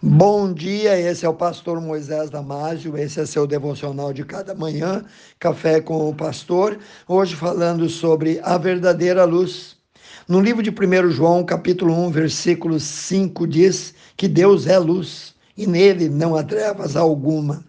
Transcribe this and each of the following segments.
Bom dia, esse é o pastor Moisés Damásio, esse é seu devocional de cada manhã, Café com o Pastor, hoje falando sobre a verdadeira luz. No livro de 1 João, capítulo 1, versículo 5, diz que Deus é luz e nele não há trevas alguma.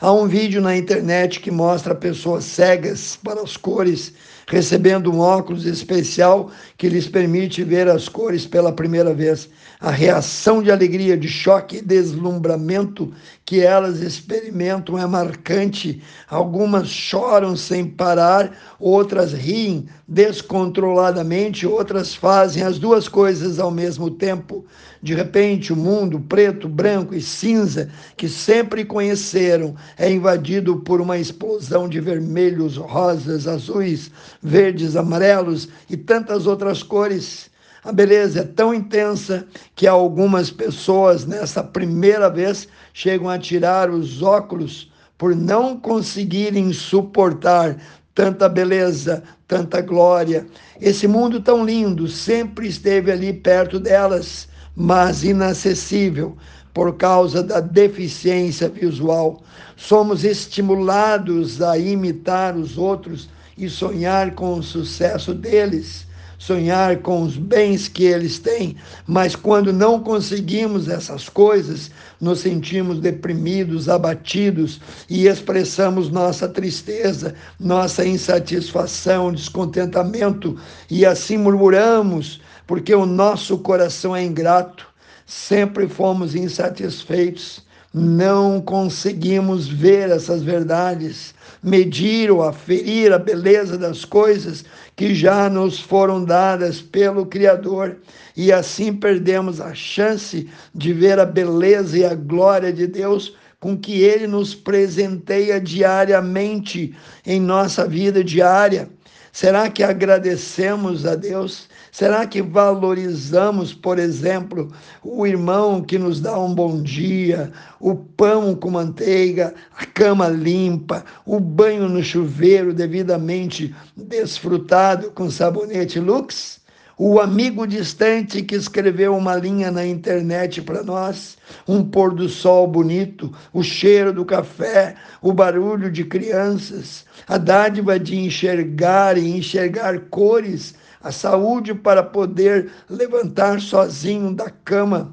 Há um vídeo na internet que mostra pessoas cegas para as cores recebendo um óculos especial que lhes permite ver as cores pela primeira vez. A reação de alegria, de choque e deslumbramento que elas experimentam é marcante. Algumas choram sem parar, outras riem descontroladamente, outras fazem as duas coisas ao mesmo tempo. De repente, o mundo preto, branco e cinza que sempre conheceram é invadido por uma explosão de vermelhos, rosas, azuis, verdes, amarelos e tantas outras cores. A beleza é tão intensa que algumas pessoas, nessa primeira vez, chegam a tirar os óculos por não conseguirem suportar tanta beleza, tanta glória. Esse mundo tão lindo sempre esteve ali perto delas, mas inacessível por causa da deficiência visual. Somos estimulados a imitar os outros e sonhar com o sucesso deles, sonhar com os bens que eles têm, mas quando não conseguimos essas coisas, nos sentimos deprimidos, abatidos e expressamos nossa tristeza, nossa insatisfação, descontentamento e assim murmuramos, porque o nosso coração é ingrato, sempre fomos insatisfeitos não conseguimos ver essas verdades, medir ou aferir a beleza das coisas que já nos foram dadas pelo Criador e assim perdemos a chance de ver a beleza e a glória de Deus com que Ele nos presenteia diariamente em nossa vida diária. Será que agradecemos a Deus? Será que valorizamos, por exemplo, o irmão que nos dá um bom dia, o pão com manteiga, a cama limpa, o banho no chuveiro devidamente desfrutado com sabonete Lux? o amigo distante que escreveu uma linha na internet para nós, um pôr do sol bonito, o cheiro do café, o barulho de crianças, a dádiva de enxergar e enxergar cores, a saúde para poder levantar sozinho da cama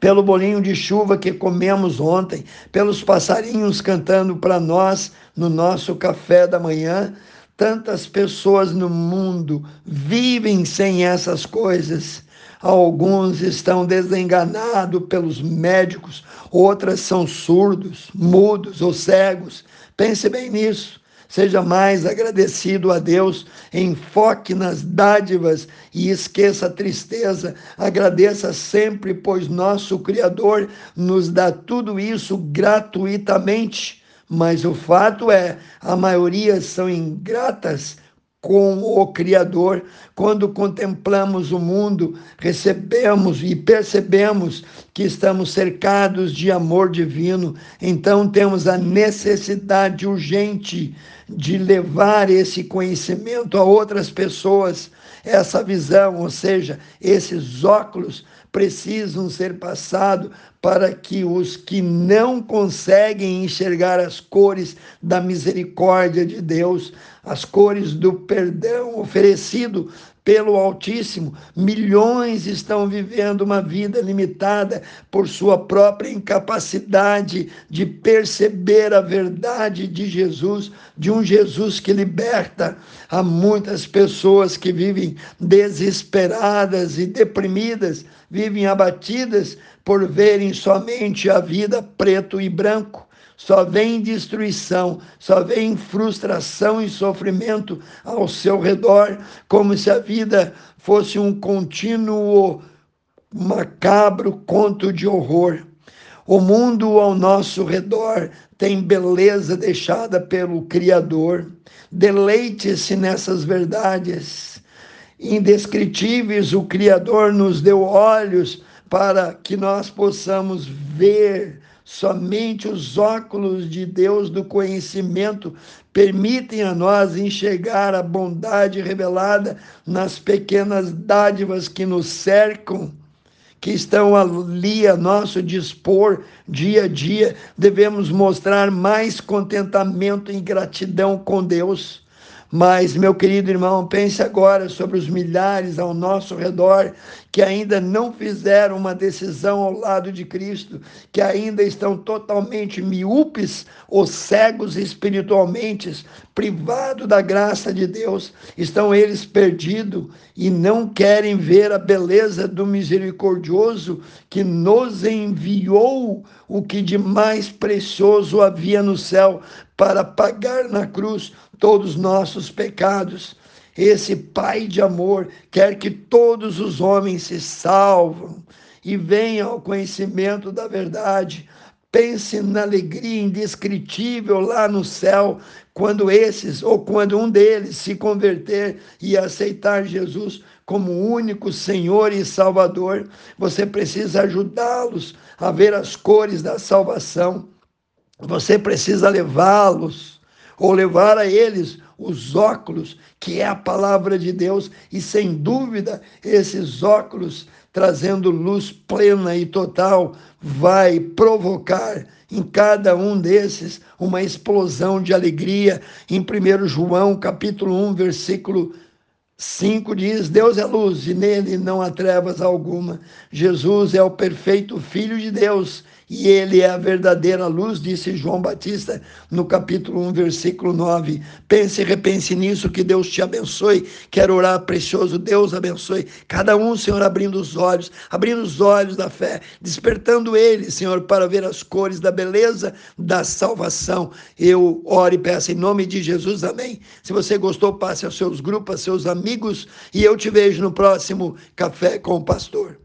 pelo bolinho de chuva que comemos ontem, pelos passarinhos cantando para nós no nosso café da manhã, Tantas pessoas no mundo vivem sem essas coisas. Alguns estão desenganados pelos médicos, outras são surdos, mudos ou cegos. Pense bem nisso. Seja mais agradecido a Deus, enfoque nas dádivas e esqueça a tristeza. Agradeça sempre, pois nosso Criador nos dá tudo isso gratuitamente. Mas o fato é, a maioria são ingratas com o Criador. Quando contemplamos o mundo, recebemos e percebemos que estamos cercados de amor divino, então temos a necessidade urgente de levar esse conhecimento a outras pessoas, essa visão, ou seja, esses óculos precisam ser passados para que os que não conseguem enxergar as cores da misericórdia de Deus, as cores do perdão oferecido pelo Altíssimo, milhões estão vivendo uma vida limitada por sua própria incapacidade de perceber a verdade de Jesus, de um Jesus que liberta. Há muitas pessoas que vivem desesperadas e deprimidas, vivem abatidas por verem somente a vida preto e branco só vem destruição, só vem frustração e sofrimento ao seu redor, como se a vida fosse um contínuo macabro conto de horror. O mundo ao nosso redor tem beleza deixada pelo Criador. Deleite-se nessas verdades indescritíveis. O Criador nos deu olhos para que nós possamos ver Somente os óculos de Deus do conhecimento permitem a nós enxergar a bondade revelada nas pequenas dádivas que nos cercam, que estão ali a nosso dispor dia a dia, devemos mostrar mais contentamento e gratidão com Deus. Mas, meu querido irmão, pense agora sobre os milhares ao nosso redor que ainda não fizeram uma decisão ao lado de Cristo, que ainda estão totalmente miúpes ou cegos espiritualmente, privados da graça de Deus, estão eles perdidos e não querem ver a beleza do misericordioso que nos enviou o que de mais precioso havia no céu para pagar na cruz todos os nossos pecados. Esse Pai de amor quer que todos os homens se salvam e venham ao conhecimento da verdade. Pense na alegria indescritível lá no céu, quando esses ou quando um deles se converter e aceitar Jesus como único Senhor e Salvador. Você precisa ajudá-los a ver as cores da salvação. Você precisa levá-los ou levar a eles os óculos, que é a palavra de Deus, e sem dúvida, esses óculos, trazendo luz plena e total, vai provocar em cada um desses uma explosão de alegria. Em 1 João, capítulo 1, versículo 5 diz: Deus é luz e nele não há trevas alguma. Jesus é o perfeito Filho de Deus e ele é a verdadeira luz, disse João Batista no capítulo 1, versículo 9. Pense e repense nisso, que Deus te abençoe. Quero orar, precioso Deus abençoe cada um, Senhor, abrindo os olhos, abrindo os olhos da fé, despertando ele, Senhor, para ver as cores da beleza da salvação. Eu oro e peço em nome de Jesus, amém. Se você gostou, passe aos seus grupos, aos seus amigos, e eu te vejo no próximo Café com o Pastor.